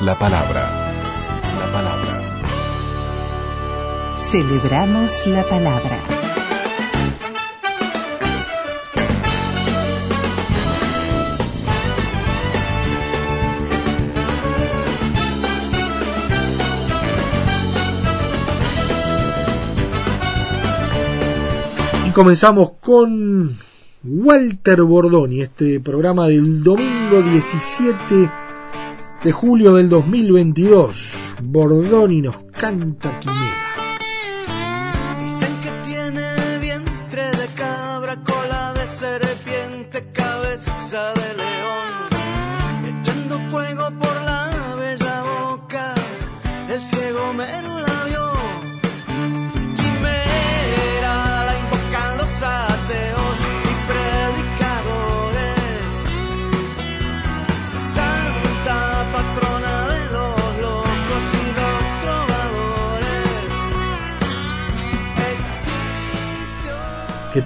La palabra. La palabra. Celebramos la palabra. Y comenzamos con Walter Bordoni, este programa del domingo 17 de julio del 2022. Bordoni nos canta Quimera.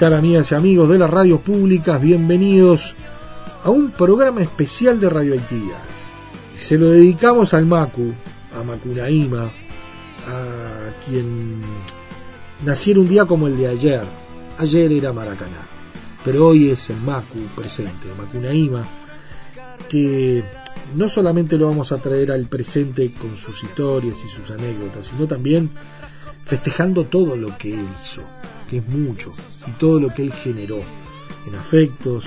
Tal amigas y amigos de las radios públicas? Bienvenidos a un programa especial de radioactividades. Se lo dedicamos al Macu, a Macunaíma, a quien naciera un día como el de ayer. Ayer era Maracaná, pero hoy es el Macu presente, Macunaíma, que no solamente lo vamos a traer al presente con sus historias y sus anécdotas, sino también festejando todo lo que él hizo, es mucho, y todo lo que él generó, en afectos,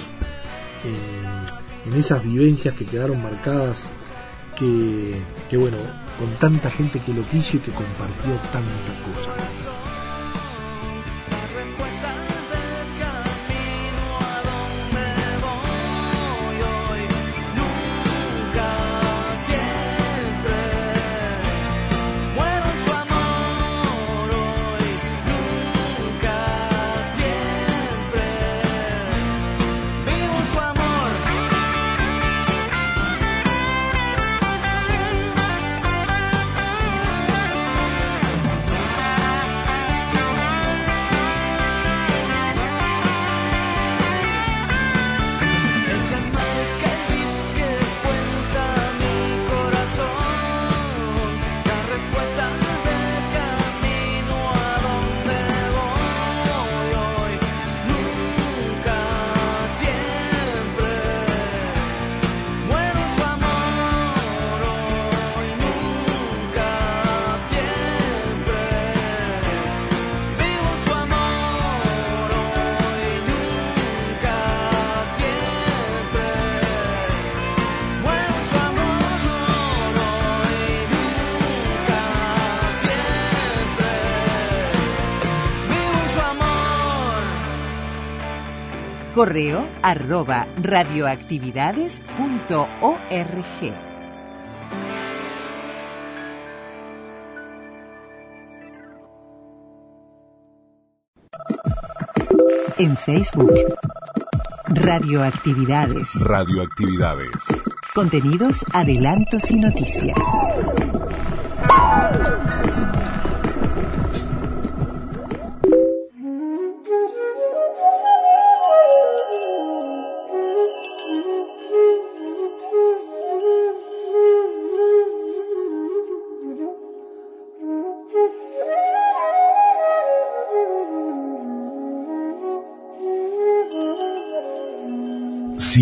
en, esas vivencias que quedaron marcadas, que, que bueno, con tanta gente que lo quiso y que compartió tantas cosas. Correo arroba radioactividades.org. En Facebook. Radioactividades. Radioactividades. Contenidos, adelantos y noticias.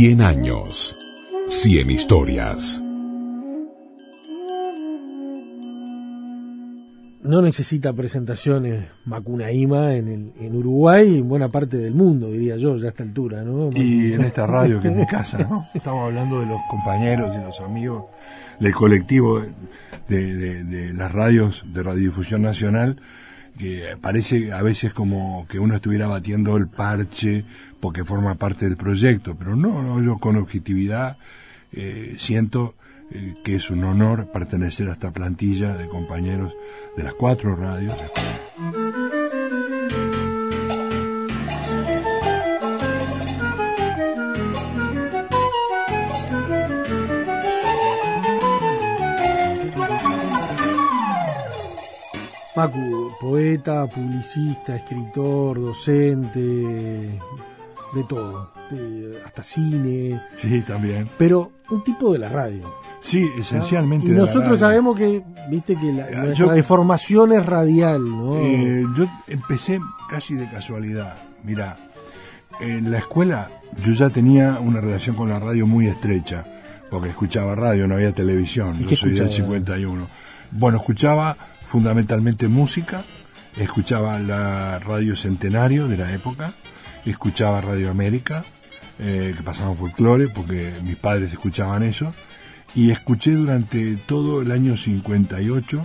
Cien años. Cien historias. No necesita presentaciones Macunaíma en, el, en Uruguay y en buena parte del mundo, diría yo, ya a esta altura, ¿no? Y en esta radio que es mi casa, ¿no? Estamos hablando de los compañeros y los amigos del colectivo de, de- de las radios de Radiodifusión Nacional, que parece a veces como que uno estuviera batiendo el parche porque forma parte del proyecto, pero no, no yo con objetividad eh, siento eh, que es un honor pertenecer a esta plantilla de compañeros de las cuatro radios. Macu, poeta, publicista, escritor, docente, de todo, de- hasta cine, Sí, también. pero un tipo de la radio. Sí, ¿no? esencialmente. Y de la nosotros radio. sabemos que, viste, que la, Eh, nuestra yo- deformación es radial, ¿no? Eh, yo empecé casi de casualidad. Mira, en la escuela yo ya tenía una relación con la radio muy estrecha, porque escuchaba radio, no había televisión. ¿Y Yo soy del escuchaba? 51. Bueno, escuchaba fundamentalmente música, escuchaba la radio Centenario de la época, escuchaba Radio América, eh, que pasaban folclore, porque mis padres escuchaban eso, y escuché durante todo el año 58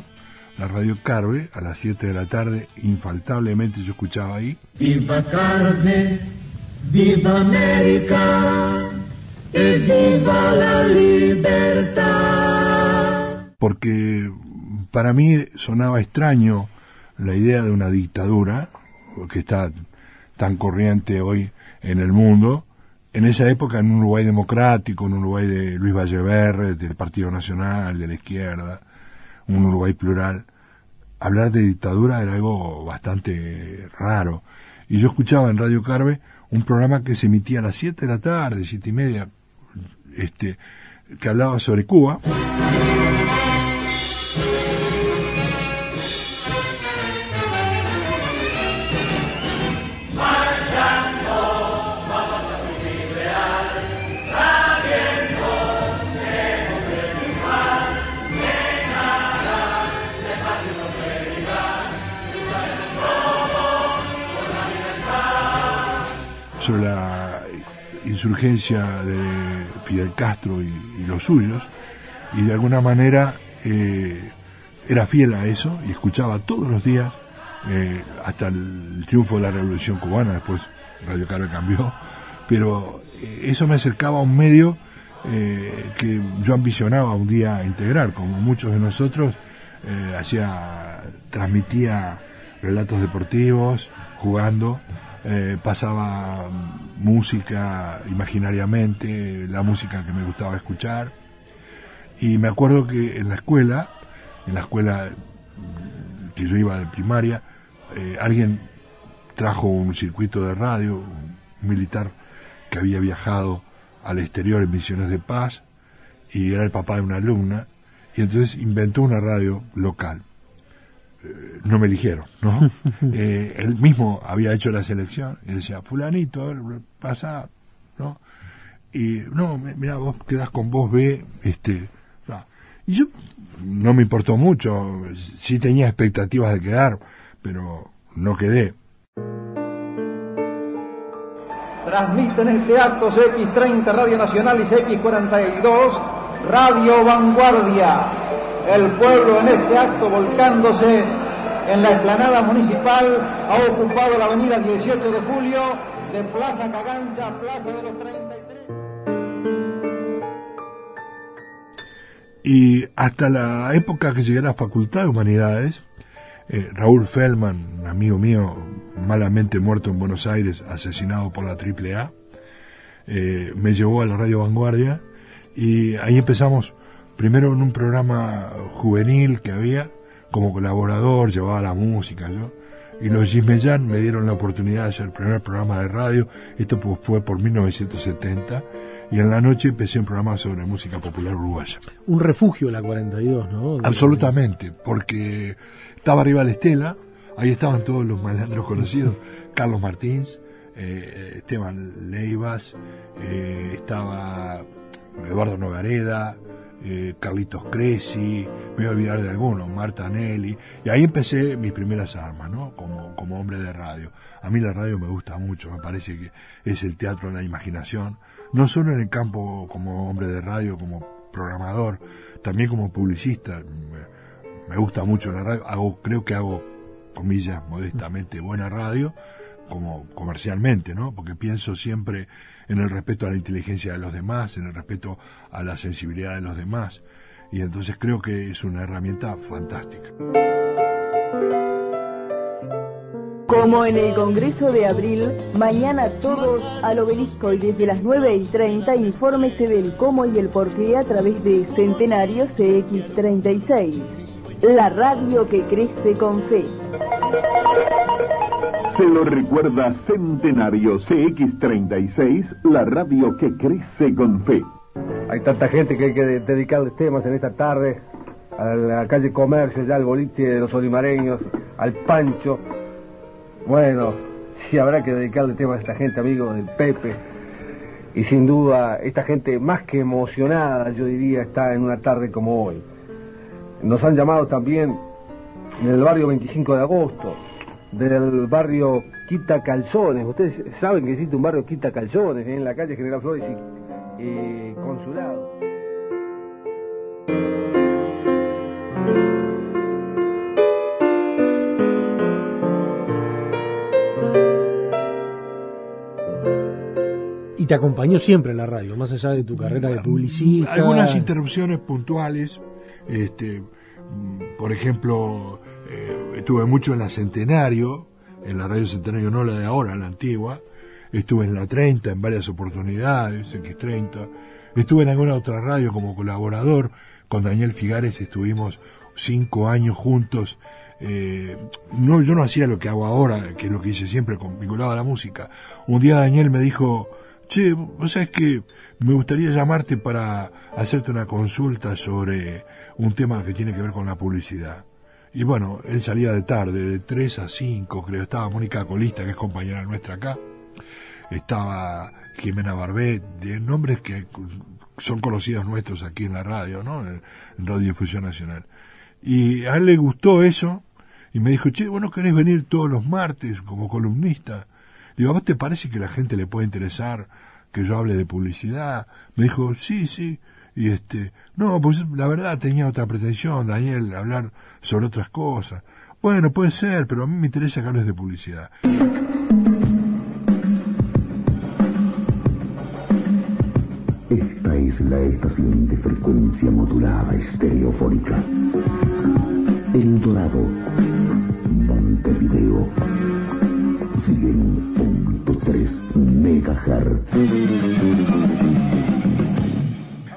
la radio Carve a las 7 de la tarde, infaltablemente yo escuchaba ahí, Viva Carne, viva América e viva la libertad. porque para mí sonaba extraño la idea de una dictadura que está tan corriente hoy en el mundo. En esa época, en un Uruguay democrático, un Uruguay de Luis Valleverre, del Partido Nacional, de la izquierda, un Uruguay plural, hablar de dictadura era algo bastante raro. Y yo escuchaba en Radio Carve un programa que se emitía a las 7 de la tarde, siete y media, este, que hablaba sobre Cuba. Sobre la insurgencia de Fidel Castro y, los suyos, y de alguna manera eh, era fiel a eso y escuchaba todos los días, eh, hasta el triunfo de la Revolución Cubana, después Radio Carve cambió, pero eh, eso me acercaba a un medio que yo ambicionaba un día integrar, como muchos de nosotros, hacía, transmitía relatos deportivos, jugando, eh, pasaba música imaginariamente, la música que me gustaba escuchar. Y me acuerdo que en la escuela, en la escuela que yo iba de primaria, eh, alguien trajo un circuito de radio, un militar que había viajado al exterior en misiones de paz y era el papá de una alumna y entonces inventó una radio local. No me eligieron, ¿no? Eh, él mismo había hecho la selección y decía, fulanito, pasa, ¿no? Y no, mi- mira, vos quedás con vos B, este, no. y yo no me importó mucho, sí tenía expectativas de quedar, pero no quedé. Transmiten este acto CX30 Radio Nacional y CX42 Radio Vanguardia. El pueblo en este acto volcándose en la explanada municipal ha ocupado la avenida 18 de julio de Plaza Cagancha a Plaza de los 33. Y hasta la época que llegué a la Facultad de Humanidades, eh, Raúl Feldman, amigo mío, malamente muerto en Buenos Aires, asesinado por la AAA, eh, me llevó a la Radio Vanguardia y ahí empezamos primero en un programa juvenil que había como colaborador, llevaba la música, yo. Y los Gismellán me dieron la oportunidad de hacer el primer programa de radio, esto fue por 1970, y en la noche empecé un programa sobre música popular uruguaya. Un refugio la 42, ¿no? De- Absolutamente, porque estaba arriba la estela, ahí estaban todos los malandros conocidos, Carlos Martins, eh, Esteban Leivas, eh, estaba Eduardo Nogareda, eh, Carlitos Cresci, me voy a olvidar de algunos, Marta Nelly, y ahí empecé mis primeras armas, ¿no? Como, como hombre de radio. A mí la radio me gusta mucho, me parece que es el teatro de la imaginación, no solo en el campo como hombre de radio, como programador, también como publicista. Me, me gusta mucho la radio, hago, creo que hago, comillas, modestamente, buena radio, como comercialmente, ¿no? Porque pienso siempre en el respeto a la inteligencia de los demás, en el respeto a la sensibilidad de los demás. y entonces creo que es una herramienta fantástica. Como en el Congreso de Abril, mañana todos al obelisco y desde las 9 y 30 infórmese del cómo y el por qué a través de Centenario CX36, la radio que crece con fe. Se lo recuerda Centenario CX36, la radio que crece con fe. Hay tanta gente que hay que de- dedicarles temas en esta tarde. A la calle Comercio, ya al boliche de los olimareños, al Pancho. Bueno, sí habrá que dedicarle temas a esta gente, amigo del Pepe. Y sin duda, esta gente más que emocionada, yo diría, está en una tarde como hoy. Nos han llamado también del barrio 25 de agosto, del barrio Quita Calzones. Ustedes saben que existe un barrio Quita Calzones en la calle General Flores y, y Consulado. Y te acompañó siempre en la radio, más allá de tu carrera de publicista. Algunas interrupciones puntuales, este, mm, por ejemplo, estuve mucho en la Centenario, en la radio Centenario, no la de ahora, la antigua. Estuve en la 30 en varias oportunidades, X30. Estuve en alguna otra radio como colaborador. Con Daniel Figares estuvimos cinco años juntos. Eh, no, yo no hacía lo que hago ahora, que es lo que hice siempre, vinculado a la música. Un día Daniel me dijo, che, vos sabés que me gustaría llamarte para hacerte una consulta sobre un tema que tiene que ver con la publicidad. Y bueno, él salía de tarde, de 3 a 5, creo. Estaba Mónica Colista, que es compañera nuestra acá. Estaba Jimena Barbet, de nombres que son conocidos nuestros aquí en la radio, ¿no? En Radio Difusión Nacional. Y a él le gustó eso y me dijo, che, ¿vos no querés venir todos los martes como columnista? Digo, ¿a vos te parece que la gente le puede interesar que yo hable de publicidad? Me dijo, sí, sí. Y este, no, pues la verdad tenía otra pretensión, Daniel, hablar sobre otras cosas. Bueno, puede ser, pero a mí me interesa hables de publicidad. Esta es la estación de frecuencia modulada estereofónica. El Dorado, Montevideo, 100.3 megahertz.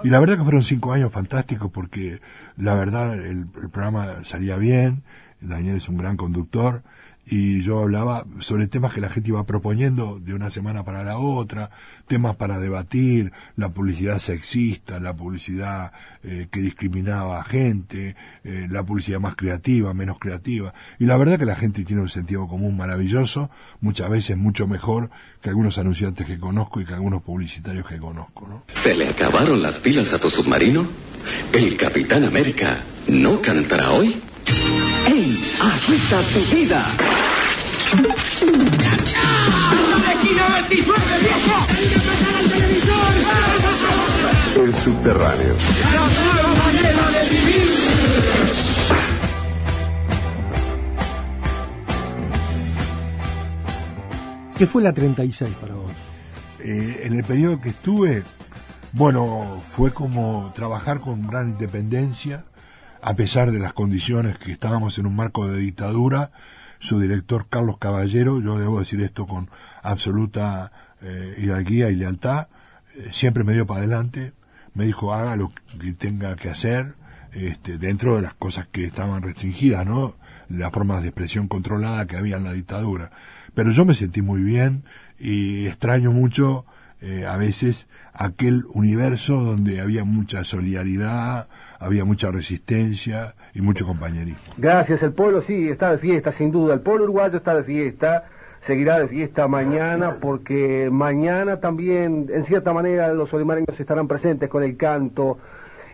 Y la verdad que fueron cinco años fantásticos porque la verdad el, programa salía bien, Daniel es un gran conductor y yo hablaba sobre temas que la gente iba proponiendo de una semana para la otra, temas para debatir, la publicidad sexista, la publicidad eh, que discriminaba a gente, eh, la publicidad más creativa, menos creativa. Y la verdad que la gente tiene un sentido común maravilloso, muchas veces mucho mejor que algunos anunciantes que conozco y que algunos publicitarios que conozco. ¿no? ¿Se le acabaron las pilas a tu submarino? ¿El Capitán América no cantará hoy? ¡Ey! ¡Agita tu vida! El subterráneo. ¿Qué fue la 36 para vos? Eh, en el periodo que estuve, bueno, fue como trabajar con gran independencia, a pesar de las condiciones que estábamos en un marco de dictadura. Su director Carlos Caballero, yo debo decir esto con absoluta eh, hidalguía y lealtad, eh, siempre me dio para adelante, me dijo haga lo que tenga que hacer, este, dentro de las cosas que estaban restringidas, ¿no? Las formas de expresión controlada que había en la dictadura. Pero yo me sentí muy bien y extraño mucho eh, a veces aquel universo donde había mucha solidaridad, había mucha resistencia y mucho compañerismo. Gracias, el pueblo sí está de fiesta, sin duda. El pueblo uruguayo está de fiesta, seguirá de fiesta mañana, porque mañana también, en cierta manera, los olimareños estarán presentes con el canto.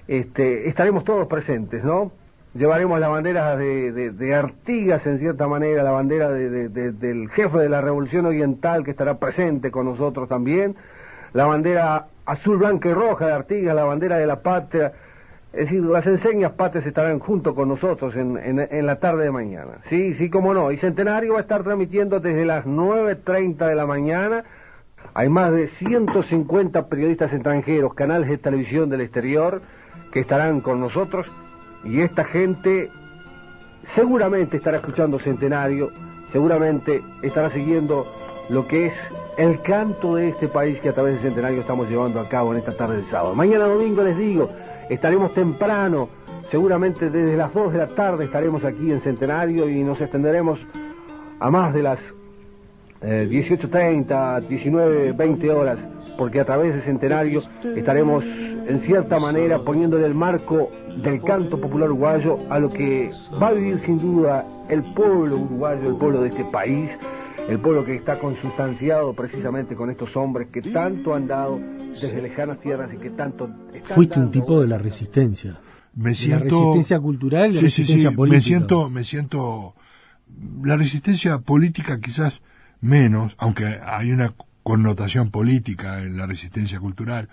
Este, estaremos todos presentes, ¿no? Llevaremos la bandera de, de- Artigas, en cierta manera, la bandera de- de- de- del jefe de la Revolución Oriental, que estará presente con nosotros también. La bandera azul, blanca y roja de Artigas, la bandera de la patria. Es decir, las enseñas patrias estarán junto con nosotros en, en- en la tarde de mañana. Sí, sí, cómo no. Y Centenario va a estar transmitiendo desde las 9.30 de la mañana. Hay más de 150 periodistas extranjeros, canales de televisión del exterior, que estarán con nosotros y esta gente seguramente estará escuchando Centenario, seguramente estará siguiendo lo que es el canto de este país que a través de Centenario estamos llevando a cabo en esta tarde de sábado. Mañana domingo les digo, estaremos temprano, seguramente desde las 2 de la tarde estaremos aquí en Centenario y nos extenderemos a más de las eh, 18.30, 19, 20 horas, porque a través de Centenario estaremos en cierta manera poniéndole el marco del canto popular uruguayo a lo que va a vivir sin duda el pueblo uruguayo, el pueblo de este país, el pueblo que está consustanciado precisamente con estos hombres que tanto han dado desde lejanas tierras y que tanto... Fuiste un tipo de la resistencia. Me De siento... La resistencia cultural y la Sí, sí, resistencia sí, política. Me siento, me siento... La resistencia política quizás menos, aunque hay una connotación política en la resistencia cultural,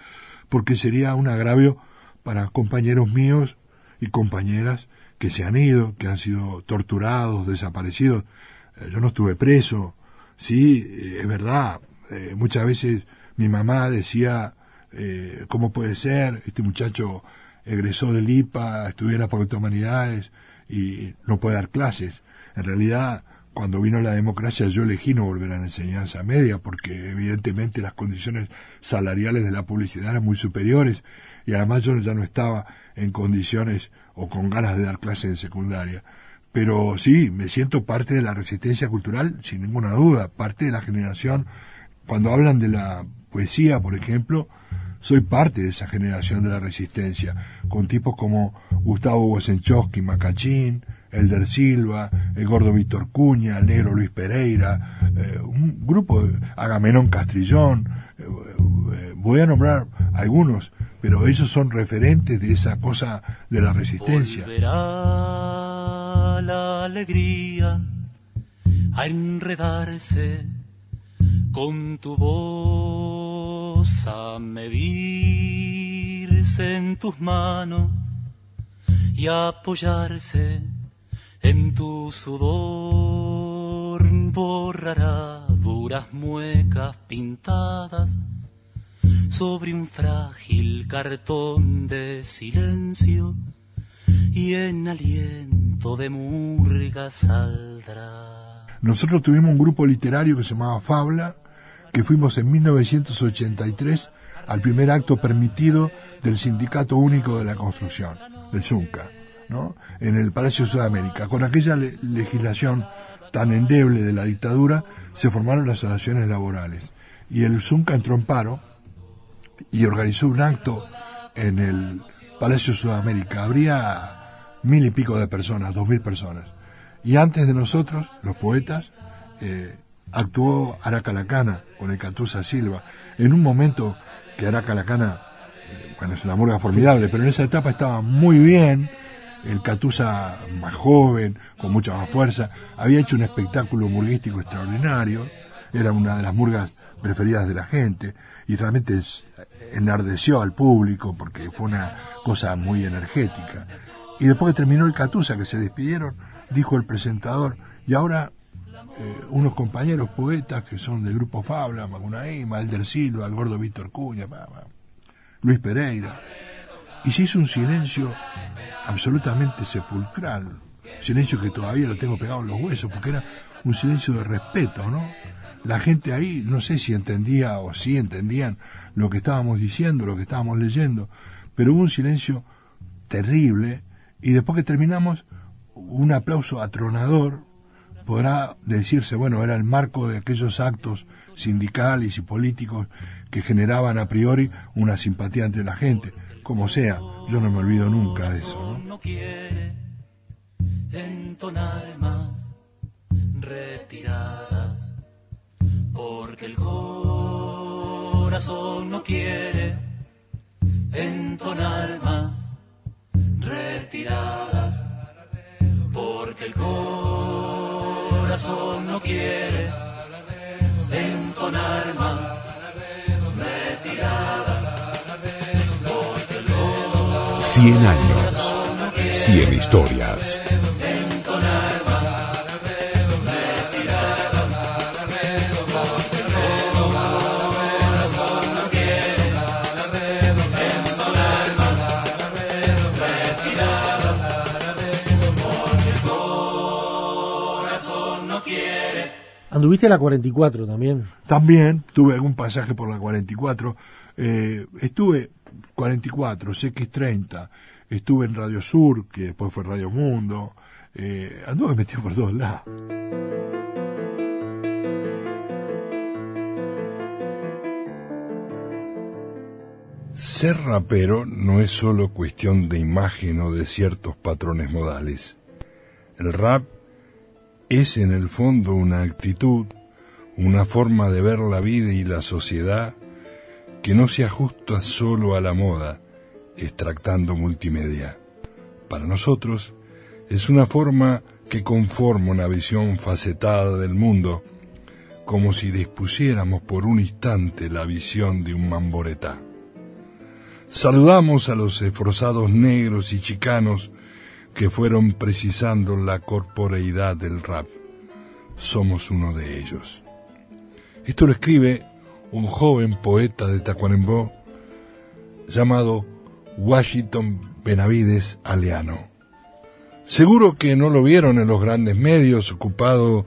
porque sería un agravio para compañeros míos y compañeras que se han ido, que han sido torturados, desaparecidos. Eh, Yo no estuve preso, sí, eh, es verdad. eh, muchas veces mi mamá decía, eh, ¿cómo puede ser? Este muchacho egresó del IPA, estudió en la Facultad de Humanidades y no puede dar clases. En realidad, cuando vino la democracia, yo elegí no volver a la enseñanza media, porque evidentemente las condiciones salariales de la publicidad eran muy superiores y además yo ya no estaba en condiciones o con ganas de dar clases en secundaria. Pero sí, me siento parte de la resistencia cultural, sin ninguna duda, parte de la generación. Cuando hablan de la poesía, por ejemplo, soy parte de esa generación de la resistencia, con tipos como Gustavo Wosenchowski, Macachín, Elder Silva, el gordo Víctor Cuña, el negro Luis Pereira, eh, un grupo, Agamenón Castrillón, eh, eh, voy a nombrar algunos, pero ellos son referentes de esa cosa de la resistencia. Volverá la alegría a enredarse con tu voz, a medirse en tus manos y apoyarse en tu sudor. Borrará duras muecas pintadas sobre un frágil cartón de silencio y en aliento de murga saldrá. Nosotros tuvimos un grupo literario que se llamaba Fabla, que fuimos en 1983 al primer acto permitido del Sindicato Único de la Construcción, del ZUNCA, ¿no? en el Palacio de Sudamérica. Con aquella le- legislación tan endeble de la dictadura, se formaron las asociaciones laborales. Y el ZUNCA entró en paro y organizó un acto en el Palacio de Sudamérica. Habría mil y pico de personas, dos mil personas. Y antes de nosotros, los poetas, eh, actuó Araca Lacana con el Catusa Silva. En un momento que Araca Lacana, eh, bueno, es una murga formidable, pero en esa etapa estaba muy bien. El Catusa más joven, con mucha más fuerza, había hecho un espectáculo murguístico extraordinario. Era una de las murgas preferidas de la gente y realmente es- enardeció al público porque fue una cosa muy energética. Y después que terminó el Catusa, que se despidieron, dijo el presentador, y ahora eh, unos compañeros poetas que son del grupo Fabla, Macunaíma, Elder Silva, el gordo Víctor Cuña, Luis Pereira. Y se hizo un silencio absolutamente sepulcral, silencio que todavía lo tengo pegado en los huesos, porque era un silencio de respeto, ¿no? La gente ahí, no sé si entendía o si entendían lo que estábamos diciendo, lo que estábamos leyendo, pero hubo un silencio terrible y después que terminamos, un aplauso atronador, podrá decirse, bueno, era el marco de aquellos actos sindicales y políticos que generaban a priori una simpatía entre la gente. Como sea, yo no me olvido nunca de eso. ¿no? entonar más retiradas, porque el corazón no quiere entonar más retiradas, porque el corazón no quiere entonar más retiradas, porque el 100 años, 100 historias. ¿Anduviste a la 44 también? También tuve algún pasaje por la 44. Eh, estuve 44, CX30. Estuve en Radio Sur, que después fue Radio Mundo. Eh, anduve metido por todos lados. Ser rapero no es solo cuestión de imagen o de ciertos patrones modales. El rap es en el fondo una actitud, una forma de ver la vida y la sociedad que no se ajusta solo a la moda, extractando multimedia. Para nosotros es una forma que conforma una visión facetada del mundo, como si dispusiéramos por un instante la visión de un mamboretá. Saludamos a los esforzados negros y chicanos que fueron precisando la corporeidad del rap. Somos uno de ellos. Esto lo escribe un joven poeta de Tacuarembó llamado Washington Benavides Aleano. Seguro que no lo vieron en los grandes medios ocupado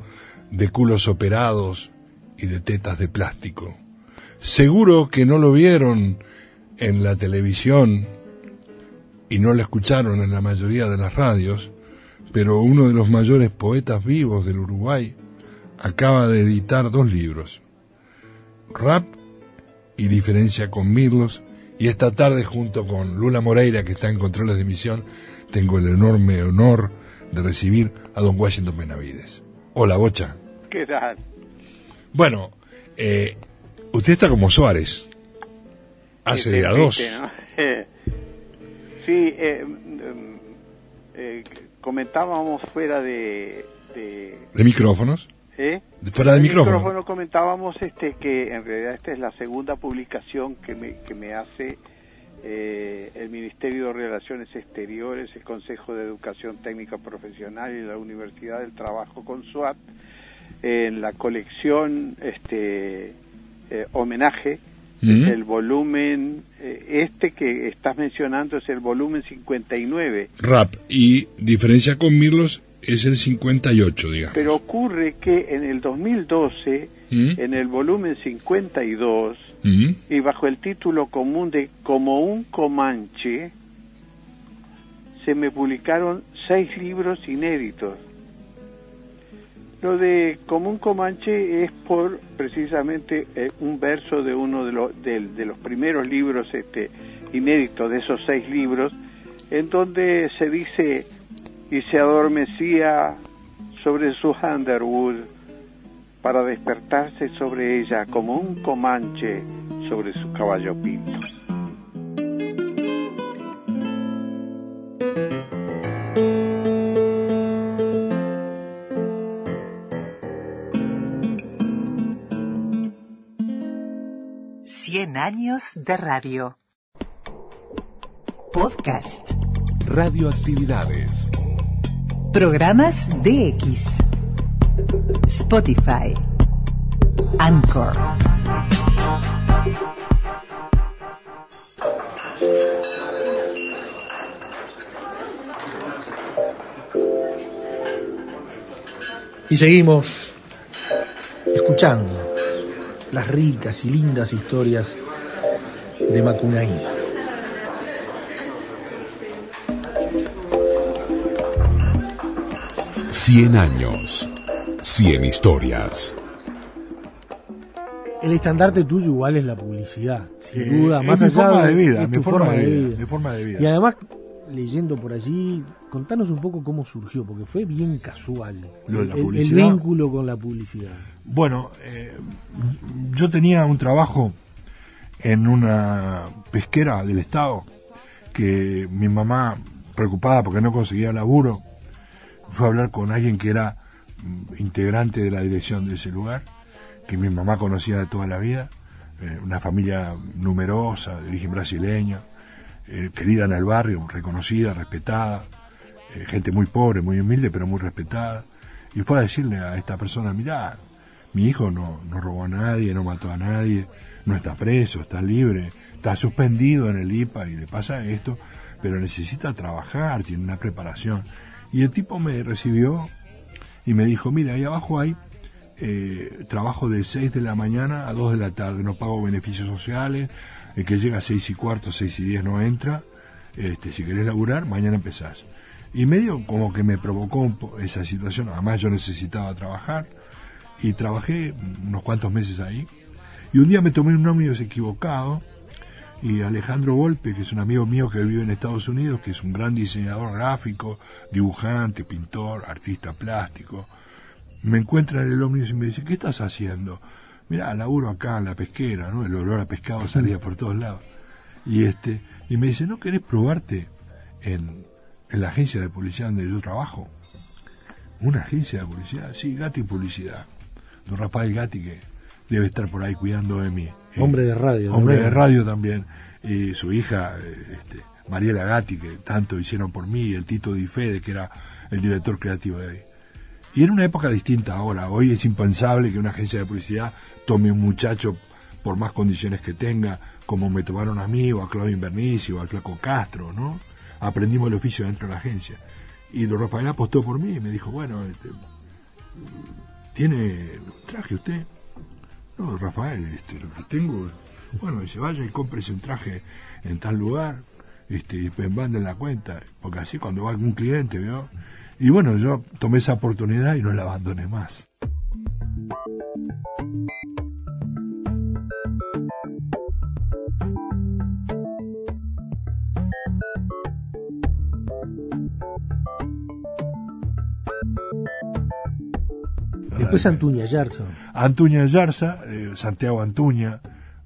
de culos operados y de tetas de plástico. Seguro que no lo vieron en la televisión y no lo escucharon en la mayoría de las radios, pero uno de los mayores poetas vivos del Uruguay acaba de editar dos libros, Rap y Diferencia con Mirlos, y esta tarde junto con Lula Moreira, que está en controles de emisión, tengo el enorme honor de recibir a don Washington Benavides. Hola, Bocha. ¿Qué tal? Bueno, eh, usted está como Suárez. Hace a dos. sí, eh, mm, eh, comentábamos fuera de... de ¿De micrófonos? ¿eh? Fuera de El micrófono. comentábamos este que en realidad esta es la segunda publicación que me, que me hace eh, el Ministerio de Relaciones Exteriores, el Consejo de Educación Técnica Profesional y la Universidad del Trabajo con SUAT en la colección este eh, homenaje Mm. es el volumen eh, este que estás mencionando es el volumen 59 Rap y Diferencia con Mirlos es el 58, digamos. Pero ocurre que en el 2012, ¿Mm? en el volumen 52, ¿Mm? y bajo el título común de Como un Comanche, se me publicaron seis libros inéditos. Lo de Como un Comanche es por precisamente eh, un verso de uno de, los de, los primeros libros este, inéditos de esos seis libros, en donde se dice y se adormecía sobre su Underwood para despertarse sobre ella como un comanche sobre su caballo pinto. Cien años de radio. Podcast. Radioactividades. Programas DX. Spotify. Anchor. Y seguimos escuchando las ricas y lindas historias de Macunaíma. Cien años. Cien historias. El estandarte tuyo igual es la publicidad, sin Eh, duda, es más mi allá forma de de, vida, es mi tu forma de vida, mi forma de vida. Y además, leyendo por allí, contanos un poco cómo surgió, porque fue bien casual Lo de la el- vínculo con la publicidad. Bueno, eh, yo tenía un trabajo en una pesquera del Estado que mi mamá, preocupada porque no conseguía laburo, fue a hablar con alguien que era mm, integrante de la dirección de ese lugar, que mi mamá conocía de toda la vida, eh, una familia numerosa, de origen brasileño, eh, querida en el barrio, reconocida, respetada, eh, gente muy pobre, muy humilde, pero muy respetada. Y fue a decirle a esta persona, mirá, mi hijo no, no robó a nadie, no mató a nadie, no está preso, está libre, está suspendido en el IPA y le pasa esto, pero necesita trabajar, tiene una preparación. Y el tipo me recibió y me dijo, mira, ahí abajo hay eh, trabajo de 6 de la mañana a 2 de la tarde, no pago beneficios sociales, el que llega a 6 y cuarto, 6 y 10 no entra, este, si querés laburar, mañana empezás. Y medio como que me provocó esa situación, además yo necesitaba trabajar, y trabajé unos cuantos meses ahí, y un día me tomé un ómnibus equivocado, y Alejandro Volpe, que es un amigo mío que vive en Estados Unidos, que es un gran diseñador gráfico, dibujante, pintor, artista plástico, me encuentra en el ómnibus y me dice, ¿qué estás haciendo? Mirá, laburo acá en la pesquera, ¿no? El olor a pescado salía por todos lados. Y este, y me dice, ¿no querés probarte en, en la agencia de publicidad donde yo trabajo? ¿Una agencia de publicidad? Sí, Gatti Publicidad. Don Rafael Gatti, que debe estar por ahí cuidando de mí. Eh, Hombre de radio. Hombre también. de radio también. Y su hija, eh, este, Mariela Gatti, que tanto hicieron por mí, y el Tito Di Fede, que era el director creativo de ahí. Y era una época distinta ahora. Hoy es impensable que una agencia de publicidad tome un muchacho por más condiciones que tenga, como me tomaron a mí, o a Claudio Invernici, o al Flaco Castro, ¿no? Aprendimos el oficio dentro de la agencia. Y don Rafael apostó por mí y me dijo, bueno, este, ¿tiene traje usted? No, Rafael, este, lo que tengo, bueno, dice, vaya y cómprese un traje en tal lugar, este, y después manden la cuenta, porque así cuando va algún cliente, ¿vio? Y bueno, yo tomé esa oportunidad y no la abandoné más. Después Antuña Gerson. Antuña Yarza, eh, Santiago Antuña,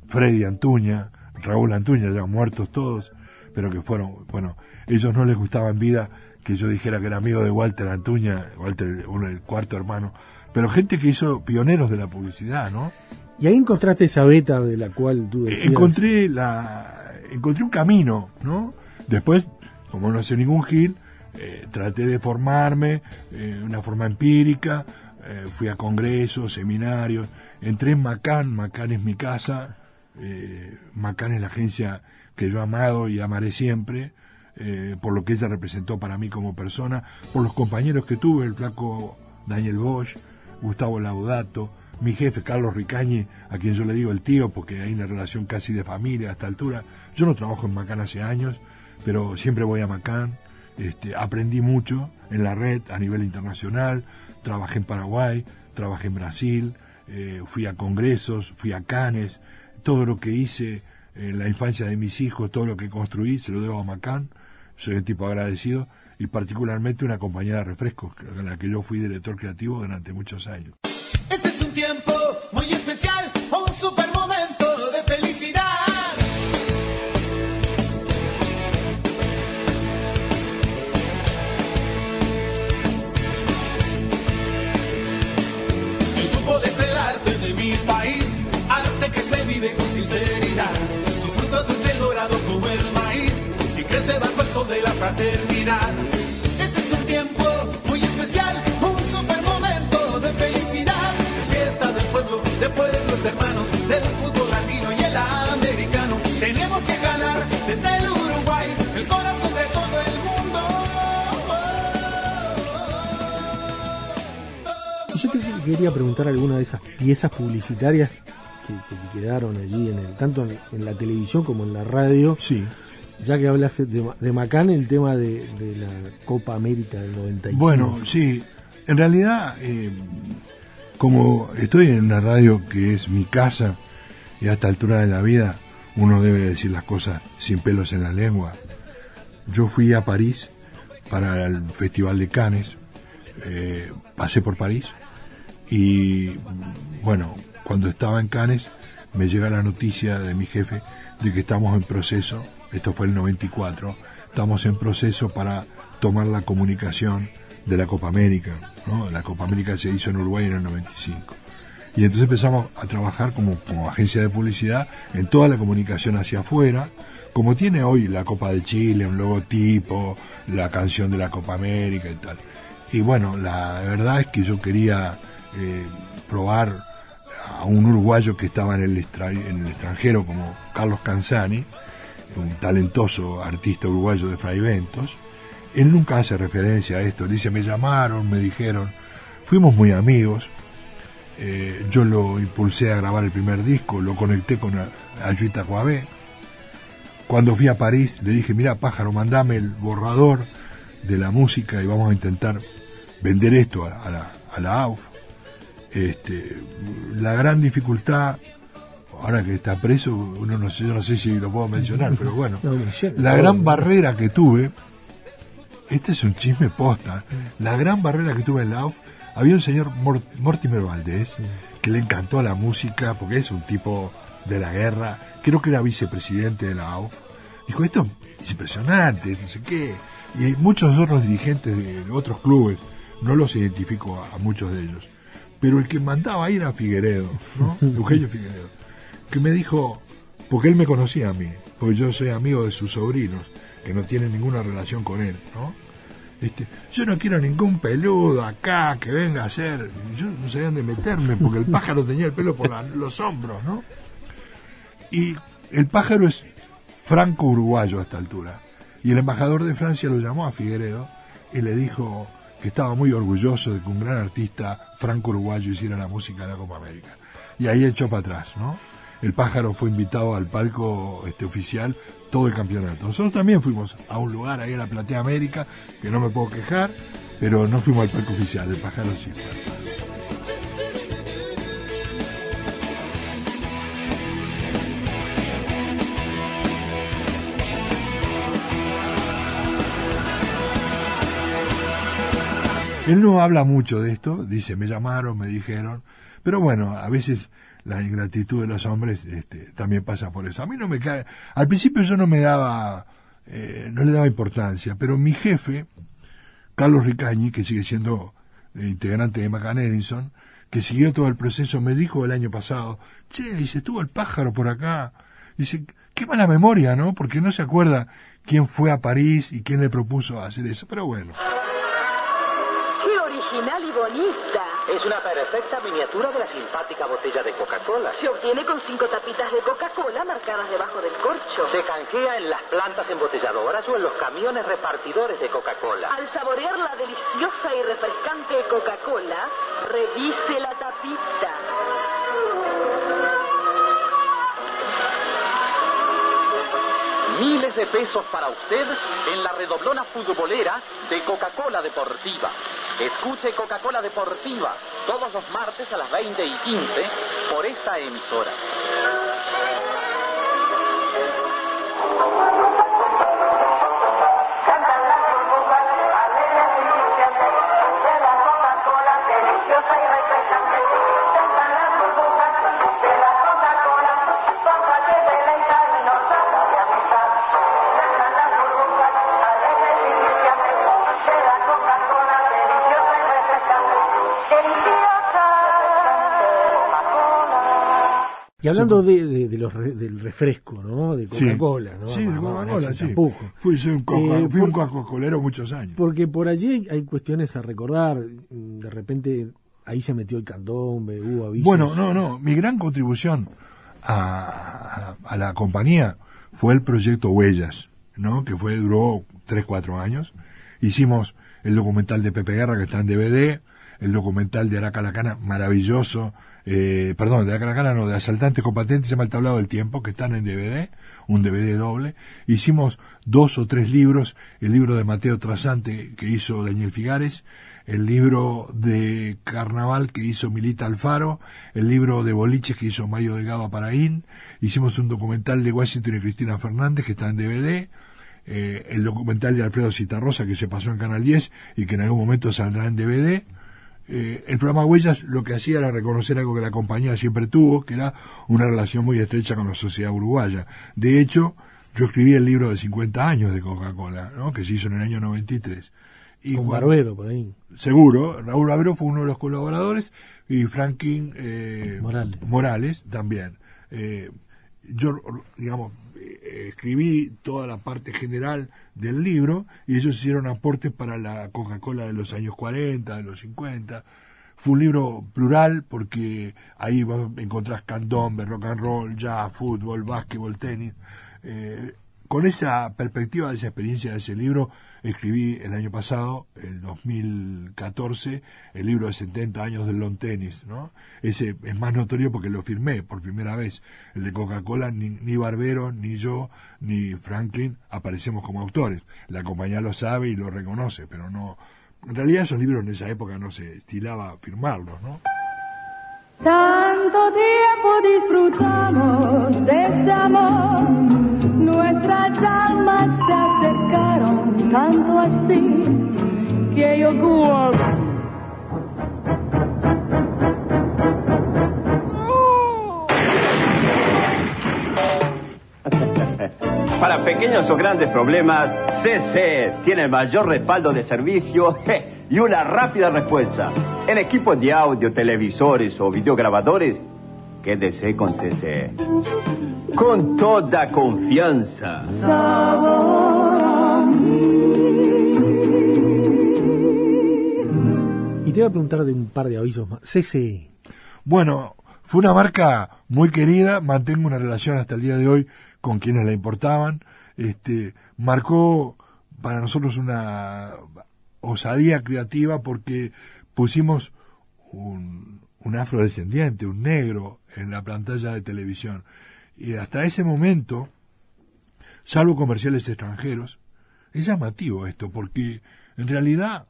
Freddy Antuña, Raúl Antuña, ya muertos todos, pero que fueron, bueno, ellos no les gustaba en vida que yo dijera que era amigo de Walter Antuña, Walter, uno el cuarto hermano, pero gente que hizo pioneros de la publicidad, ¿no? Y ahí encontraste esa beta de la cual tú Eh, decías. encontré la encontré un camino no después como no sé ningún gil eh, traté de formarme eh, de una forma empírica eh, fui a congresos seminarios entré en Macán Macán es mi casa eh, Macán es la agencia que yo he amado y amaré siempre eh, por lo que ella representó para mí como persona por los compañeros que tuve el flaco Daniel Bosch Gustavo Laudato mi jefe Carlos Ricañi, a quien yo le digo el tío porque hay una relación casi de familia a esta altura. Yo no trabajo en Macán hace años, pero siempre voy a Macán. Este, aprendí mucho en la red a nivel internacional. Trabajé en Paraguay, trabajé en Brasil, eh, fui a congresos, fui a Canes. Todo lo que hice en la infancia de mis hijos, todo lo que construí, se lo debo a Macán. Soy un tipo agradecido y particularmente una compañía de refrescos, en la que yo fui director creativo durante muchos años. Este es un tiempo muy especial, un super momento de felicidad. Es fiesta del pueblo, de pueblos hermanos, del fútbol latino y el americano. Tenemos que ganar desde el Uruguay, el corazón de todo el mundo. Yo te quería preguntar alguna de esas piezas publicitarias que, que quedaron allí, en el, tanto en, en la televisión como en la radio. Sí. Ya que hablas de, de Macán, el tema de, de la Copa América del 95. Bueno, sí, en realidad, eh, como estoy en una radio que es mi casa y a esta altura de la vida uno debe decir las cosas sin pelos en la lengua. Yo fui a París para el Festival de Cannes, eh, pasé por París y bueno, cuando estaba en Cannes me llega la noticia de mi jefe de que estamos en proceso, esto fue el 94, estamos en proceso para tomar la comunicación de la Copa América, ¿no? La Copa América se hizo en Uruguay en el 95. Y entonces empezamos a trabajar como, agencia de publicidad en toda la comunicación hacia afuera, como tiene hoy la Copa de Chile, un logotipo, la canción de la Copa América y tal. Y bueno, la verdad es que yo quería eh, probar a un uruguayo que estaba en el, en el extranjero como Carlos Canzani, un talentoso artista uruguayo de Fraiventos. Él nunca hace referencia a esto, dice, me llamaron, me dijeron, fuimos muy amigos Eh, yo lo impulsé a grabar el primer disco, lo conecté con Ayuita Coabé. Cuando fui a París le dije, mira pájaro, mandame el borrador de la música y vamos a intentar vender esto a, a la, a la AUF. Este, la gran dificultad, ahora que está preso, uno no sé, yo no sé si lo puedo mencionar, pero bueno, No, la gran barrera que tuve, este es un chisme posta, la gran barrera que tuve en la AUF, había un señor Mor- Mortimer Valdés que le encantó la música porque es un tipo de la guerra, creo que era vicepresidente de la AUF. Dijo, esto es impresionante, no sé qué. Y muchos otros dirigentes de otros clubes, no los identifico a, a muchos de ellos, pero el que mandaba ahí era Figueredo, ¿no? Eugenio Figueredo, que me dijo, porque él me conocía a mí, porque yo soy amigo de sus sobrinos, que no tienen ninguna relación con él, ¿no? Este, yo no quiero ningún peludo acá que venga a. Y Yo no sabía dónde meterme porque el pájaro tenía el pelo por los hombros, ¿no? Y el pájaro es franco-uruguayo a esta altura. Y el embajador de Francia lo llamó a Figueredo y le dijo que estaba muy orgulloso de que un gran artista franco-uruguayo hiciera la música de la Copa América. Y ahí echó para atrás, ¿no? El pájaro fue invitado al palco este, oficial todo el campeonato. Nosotros también fuimos a un lugar ahí en la Platea América, que no me puedo quejar, pero no fuimos al palco oficial, el pájaro sí fue. Él no habla mucho de esto, dice, me llamaron, me dijeron, pero bueno, a veces la ingratitud de los hombres este, también pasa por eso. A mí no me cae, al principio yo no me daba, eh, no le daba importancia, pero mi jefe, Carlos Ricañi, que sigue siendo integrante de Macan Edison, que siguió todo el proceso, me dijo el año pasado, che, dice, estuvo el pájaro por acá, dice, qué mala memoria, ¿no? Porque no se acuerda quién fue a París y quién le propuso hacer eso, pero bueno. ¡Qué original y bonita! Es una perfecta miniatura de la simpática botella de Coca-Cola. Se obtiene con cinco tapitas de Coca-Cola marcadas debajo del corcho. Se canjea en las plantas embotelladoras o en los camiones repartidores de Coca-Cola. Al saborear la deliciosa y refrescante Coca-Cola, revise la tapita. Miles de pesos para usted en la redoblona futbolera de Coca-Cola Deportiva. Escuche Coca-Cola Deportiva todos los martes a las 20 y 15 por esta emisora. Y hablando de, de- de los re- del refresco, ¿no? De Sí. Coca-Cola, ¿no? Sí, de Coca-Cola, sí. Fui, un coca- Eh, fui un por- coca-colero muchos años. Porque por allí hay cuestiones a recordar. De repente ahí se metió el candombe, hubo avisos. Bueno, no, no. Mi gran contribución a, a- a la compañía fue el proyecto Huellas, ¿no? Que fue duró 3, 4 años. Hicimos el documental de Pepe Guerra que está en DVD, el documental de Araca Lacana, maravilloso. Eh, perdón, de Araca Lacana no, de Asaltantes con Patentes, se llama El Tablado del Tiempo, que están en DVD, un DVD doble. Hicimos dos o tres libros, el libro de Mateo Trasante que hizo Daniel Figares, el libro de Carnaval que hizo Milita Alfaro, el libro de Boliches que hizo Mario Delgado Aparaín, hicimos un documental de Washington y Cristina Fernández que está en DVD, eh, el documental de Alfredo Citarrosa que se pasó en Canal 10 y que en algún momento saldrá en DVD. Eh, el programa Huellas lo que hacía era reconocer algo que la compañía siempre tuvo, que era una relación muy estrecha con la sociedad uruguaya. De hecho, yo escribí el libro de 50 años de Coca-Cola, ¿no? que se hizo en el año 93. Y Con cuando- Barbero por ahí. Seguro, Raúl Barbero fue uno de los colaboradores y Franklin eh, Morales. Morales también. Eh, yo, digamos, escribí toda la parte general del libro y ellos hicieron aportes para la Coca-Cola de los años 40, de los 50. Fue un libro plural porque ahí encontrás candombe, rock and roll, jazz, fútbol, básquetbol, tenis. Eh, con esa perspectiva, de esa experiencia de ese libro, escribí el año pasado, el 2014, el libro de 70 años del long tenis, ¿no? Ese es más notorio porque lo firmé por primera vez. El de Coca-Cola, ni, ni Barbero, ni yo, ni Franklin aparecemos como autores. La compañía lo sabe y lo reconoce, pero no... En realidad esos libros en esa época no se estilaba firmarlos, ¿no? Tanto tiempo disfrutamos de este amor, nuestras almas se acercaron tanto así que yo. Para pequeños o grandes problemas, CC tiene el mayor respaldo de servicio je, y una rápida respuesta. En equipos de audio, televisores o videograbadores, quédese con CC. Con toda confianza. Te voy a preguntar de un par de avisos más. CCE. Bueno, fue una marca muy querida, mantengo una relación hasta el día de hoy con quienes la importaban. Este, marcó para nosotros una osadía creativa porque pusimos un, un afrodescendiente, un negro, en la pantalla de televisión. Y hasta ese momento, salvo comerciales extranjeros, es llamativo esto, porque en realidad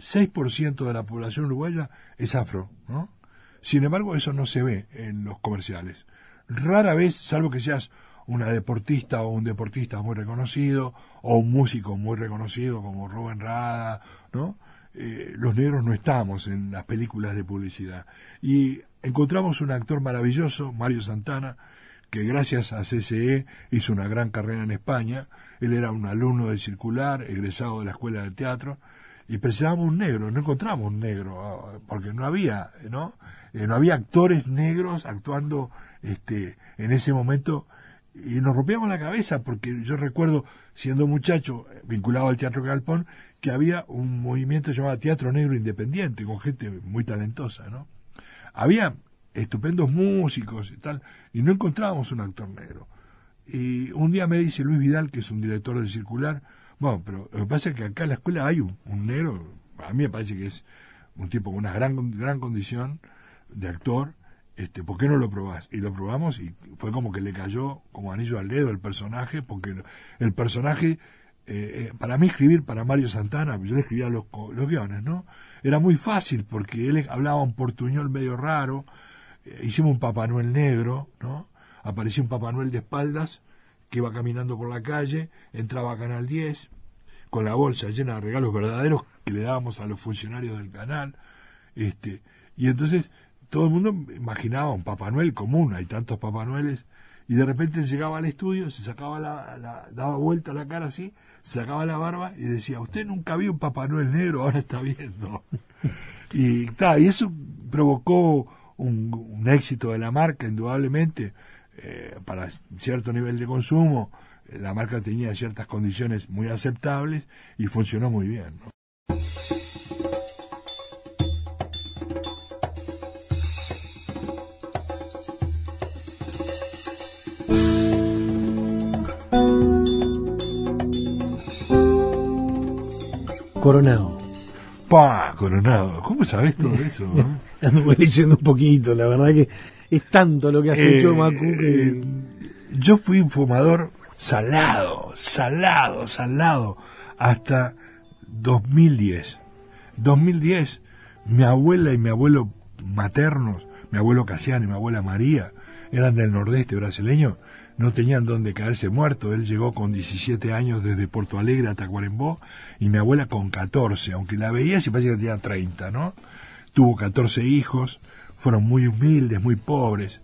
6% de la población uruguaya es afro, ¿no? Sin embargo, eso no se ve en los comerciales. Rara vez, salvo que seas una deportista o un deportista muy reconocido, o un músico muy reconocido como Rubén Rada, ¿no? Eh, los negros no estamos en las películas de publicidad. Y encontramos un actor maravilloso, Mario Santana, que gracias a CCE hizo una gran carrera en España. Él era un alumno del circular, egresado de la escuela de teatro, y pensábamos un negro, no encontramos un negro, ah, porque no había, ¿no? Eh, no había actores negros actuando este, en ese momento y nos rompíamos la cabeza porque yo recuerdo siendo muchacho vinculado al Teatro Galpón que había un movimiento llamado Teatro Negro Independiente con gente muy talentosa, ¿no? Había estupendos músicos y tal y no encontrábamos un actor negro. Y un día me dice Luis Vidal, que es un director del circular, bueno, pero lo que pasa es que acá en la escuela hay un, negro, a mí me parece que es un tipo con una gran, gran condición de actor, este, ¿por qué no lo probás? Y lo probamos y fue como que le cayó como anillo al dedo el personaje, porque el personaje, eh, eh, para mí escribir para Mario Santana, yo le escribía los, los guiones, ¿no? Era muy fácil porque él hablaba un portuñol medio raro, eh, hicimos un Papá Noel negro, ¿no? Apareció un Papá Noel de espaldas que iba caminando por la calle, entraba a Canal 10 con la bolsa llena de regalos verdaderos que le dábamos a los funcionarios del canal, este, y entonces todo el mundo imaginaba un Papá Noel común, hay tantos Papá Noeles, y de repente llegaba al estudio, se sacaba la, daba vuelta la cara así, sacaba la barba y decía, usted nunca vio un Papá Noel negro, ahora está viendo. y, ta, y eso provocó un éxito de la marca, indudablemente, eh, para cierto nivel de consumo, eh, la marca tenía ciertas condiciones muy aceptables y funcionó muy bien. ¿no? Coronado. Pa, Coronado, ¿cómo sabes todo eso? Anduve leyendo un poquito, la verdad que es tanto lo que has Eh, hecho, Macu, que... eh, yo fui un fumador salado, salado, salado, hasta 2010. 2010, mi abuela y mi abuelo maternos, mi abuelo Casiano y mi abuela María, eran del nordeste brasileño, no tenían donde caerse muerto. Él llegó con 17 años desde Porto Alegre a Tacuarembó y mi abuela con 14, aunque la veía se parecía que tenía 30, ¿no? Tuvo 14 hijos, fueron muy humildes, muy pobres.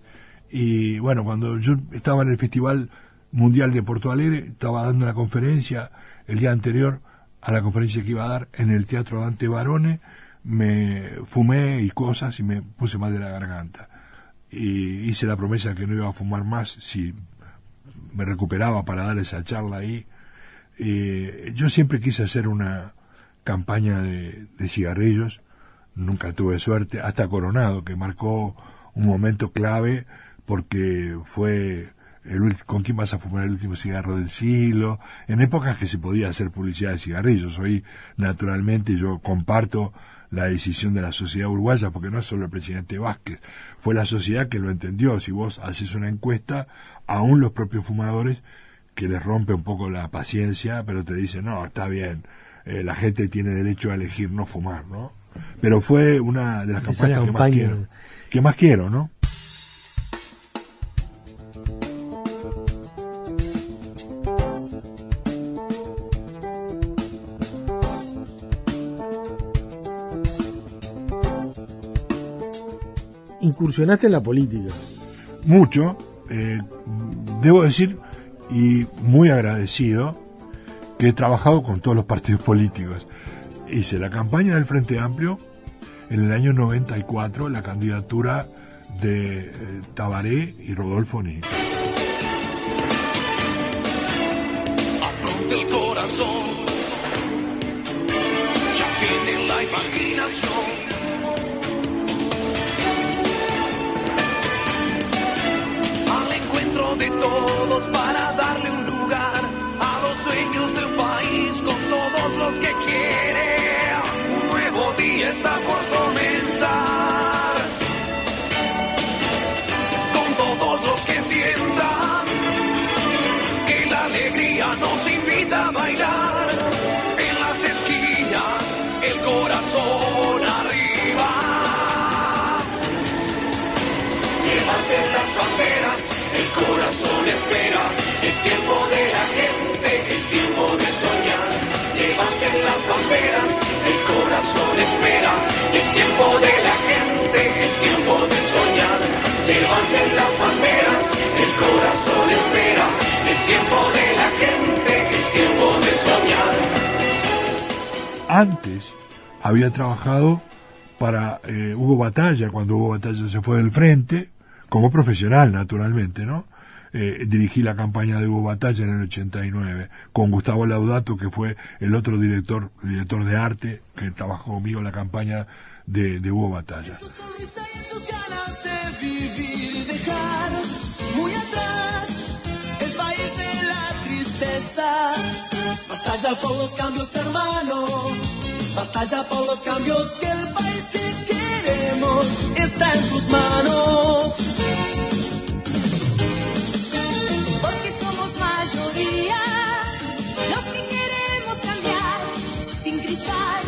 Y bueno, cuando yo estaba en el Festival Mundial de Porto Alegre, estaba dando una conferencia el día anterior a la conferencia que iba a dar en el Teatro Dante Barone, me fumé y cosas y me puse mal de la garganta. Y hice la promesa que no iba a fumar más si me recuperaba para dar esa charla ahí. Eh, yo siempre quise hacer una campaña de, de cigarrillos, nunca tuve suerte, hasta Coronado, que marcó un momento clave porque fue el con quién vas a fumar el último cigarro del siglo, en épocas que se podía hacer publicidad de cigarrillos. Hoy, naturalmente, yo comparto la decisión de la sociedad uruguaya, porque no es solo el presidente Vázquez, fue la sociedad que lo entendió. Si vos haces una encuesta, aún los propios fumadores, que les rompe un poco la paciencia, pero te dicen, no, está bien, eh, la gente tiene derecho a elegir no fumar, ¿no? Pero fue una de las campañas que más quiero, que más quiero, ¿no? Incursionaste en la política. mucho, eh, debo decir, y muy agradecido, que he trabajado con todos los partidos políticos. Hice la campaña del Frente Amplio en el año 94, la candidatura de eh, Tabaré y Rodolfo Ní. del corazón. Ya viene la imaginación. Al encuentro de todos para darle un lugar a los sueños del país con todos los que quiere. Está por comenzar. Con todos los que sientan que la alegría nos invita a bailar en las esquinas, el corazón arriba. Levanten las banderas, el corazón espera, es tiempo de la gente, es tiempo de soñar. Levanten las banderas, corazón espera, es tiempo de la gente, es tiempo de soñar. Levanten las banderas, el corazón espera, es tiempo de la gente, es tiempo de soñar. Antes había trabajado para eh, Hugo Batalla, cuando Hugo Batalla se fue del frente, como profesional, naturalmente, ¿no? Eh, dirigí la campaña de Hugo Batalla en el 89, con Gustavo Laudato, que fue el otro director, director de arte, que trabajó conmigo en la campaña de, de Hugo Batalla. Batalla por los cambios, hermano. Batalla por los cambios que el país que queremos está en tus manos. Los que queremos cambiar sin gritar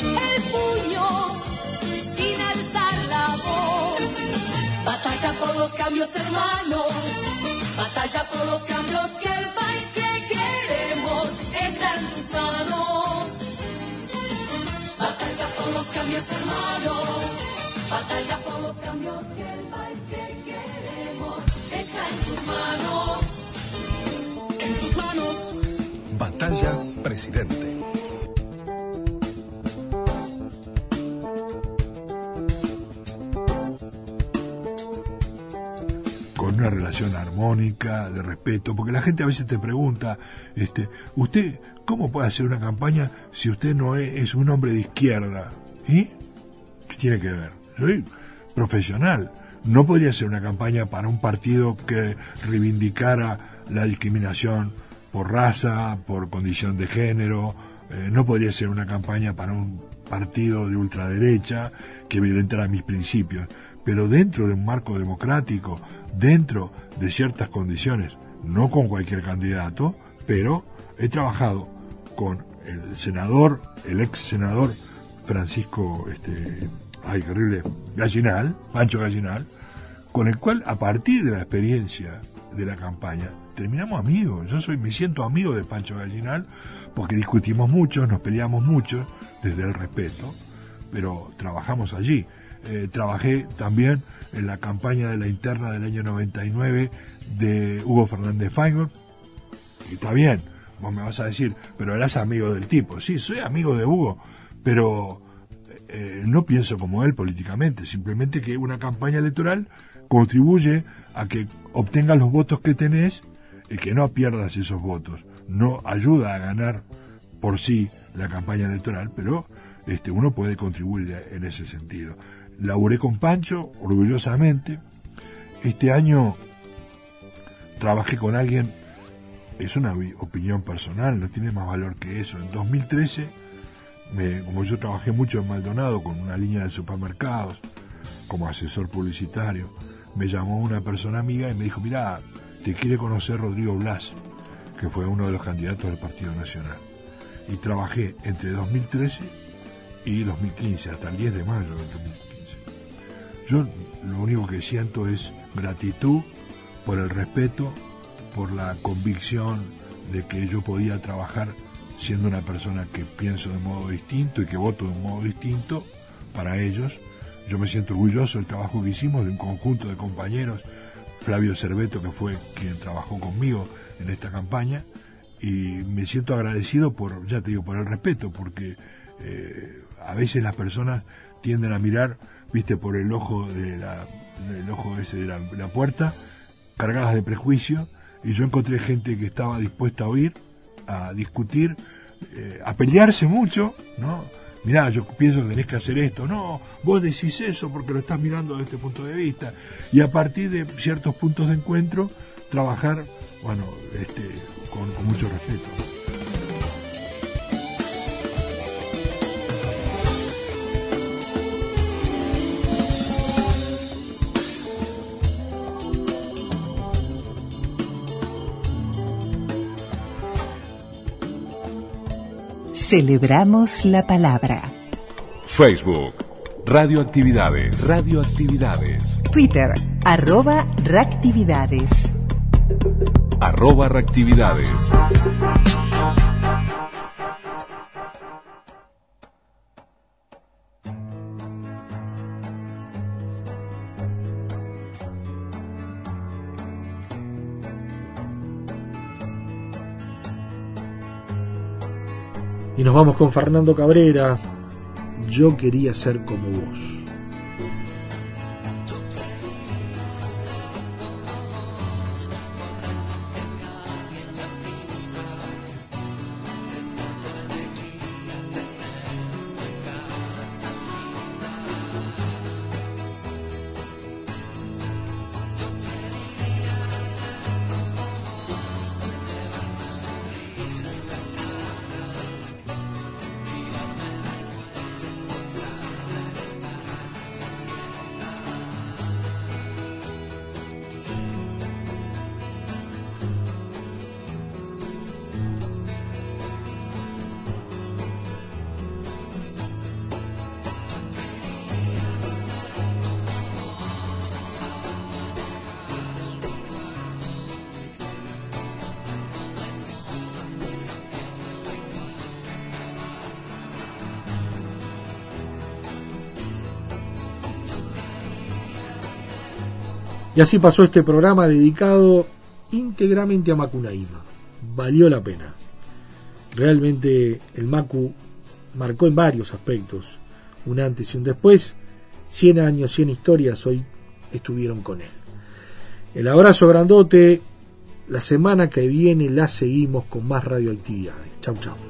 el puño, sin alzar la voz. Batalla por los cambios, hermano. Batalla por los cambios que el país que queremos está en tus manos. Batalla por los cambios, hermano. Batalla por los cambios que el Batalla Presidente. con una relación armónica, de respeto, porque la gente a veces te pregunta, este, usted, ¿cómo puede hacer una campaña si usted no es, es un hombre de izquierda? ¿Y? ¿Qué tiene que ver? Soy profesional. No podría hacer una campaña para un partido que reivindicara la discriminación por raza, por condición de género. Eh, no podría ser una campaña para un partido de ultraderecha que violentara mis principios. Pero dentro de un marco democrático, dentro de ciertas condiciones, no con cualquier candidato, pero he trabajado con el senador, el ex senador Francisco, este, ay, Gallinal, Pancho Gallinal, con el cual a partir de la experiencia de la campaña terminamos amigos. Yo soy, me siento amigo de Pancho Gallinal porque discutimos mucho, nos peleamos mucho desde el respeto, pero trabajamos allí. Eh, trabajé también en la campaña de la interna del año 99 de Hugo Fernández Feingold. Y está bien, vos me vas a decir, pero eras amigo del tipo. Sí, soy amigo de Hugo, pero eh, no pienso como él políticamente. Simplemente que una campaña electoral contribuye a que obtengas los votos que tenés y que no pierdas esos votos. No ayuda a ganar por sí la campaña electoral, pero este, uno puede contribuir en ese sentido. Laburé con Pancho, orgullosamente. Este año trabajé con alguien, es una opinión personal, no tiene más valor que eso. En 2013, me- como yo trabajé mucho en Maldonado con una línea de supermercados, como asesor publicitario, me llamó una persona amiga y me dijo, mira, te quiere conocer Rodrigo Blas, que fue uno de los candidatos del Partido Nacional. Y trabajé entre 2013 y 2015, hasta el 10 de mayo del 2015. Yo lo único que siento es gratitud por el respeto, por la convicción de que yo podía trabajar siendo una persona que pienso de modo distinto y que voto de un modo distinto para ellos. Yo me siento orgulloso del trabajo que hicimos, de un conjunto de compañeros, Flavio Cerveto, que fue quien trabajó conmigo en esta campaña, y me siento agradecido por, ya te digo, por el respeto, porque eh, a veces las personas tienden a mirar, viste, por el ojo de la, ojo ese de la, la puerta, cargadas de prejuicio, y yo encontré gente que estaba dispuesta a oír, a discutir, eh, a pelearse mucho, ¿no? Mirá, yo pienso que tenés que hacer esto, no, vos decís eso porque lo estás mirando desde este punto de vista, y a partir de ciertos puntos de encuentro, trabajar, bueno, este, con, con mucho respeto. Celebramos la palabra. Facebook. Radioactividades. Radioactividades. Twitter, arroba reactividades. Arroba reactividades. Nos vamos con Fernando Cabrera. Yo quería ser como vos. Y así pasó este programa dedicado íntegramente a Macunaíma. Valió la pena. Realmente el Macu marcó en varios aspectos un antes y un después. 100 años, 100 historias hoy estuvieron con él. El abrazo grandote. La semana que viene la seguimos con más radioactividades. Chau, chau.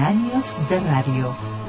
Años de radio.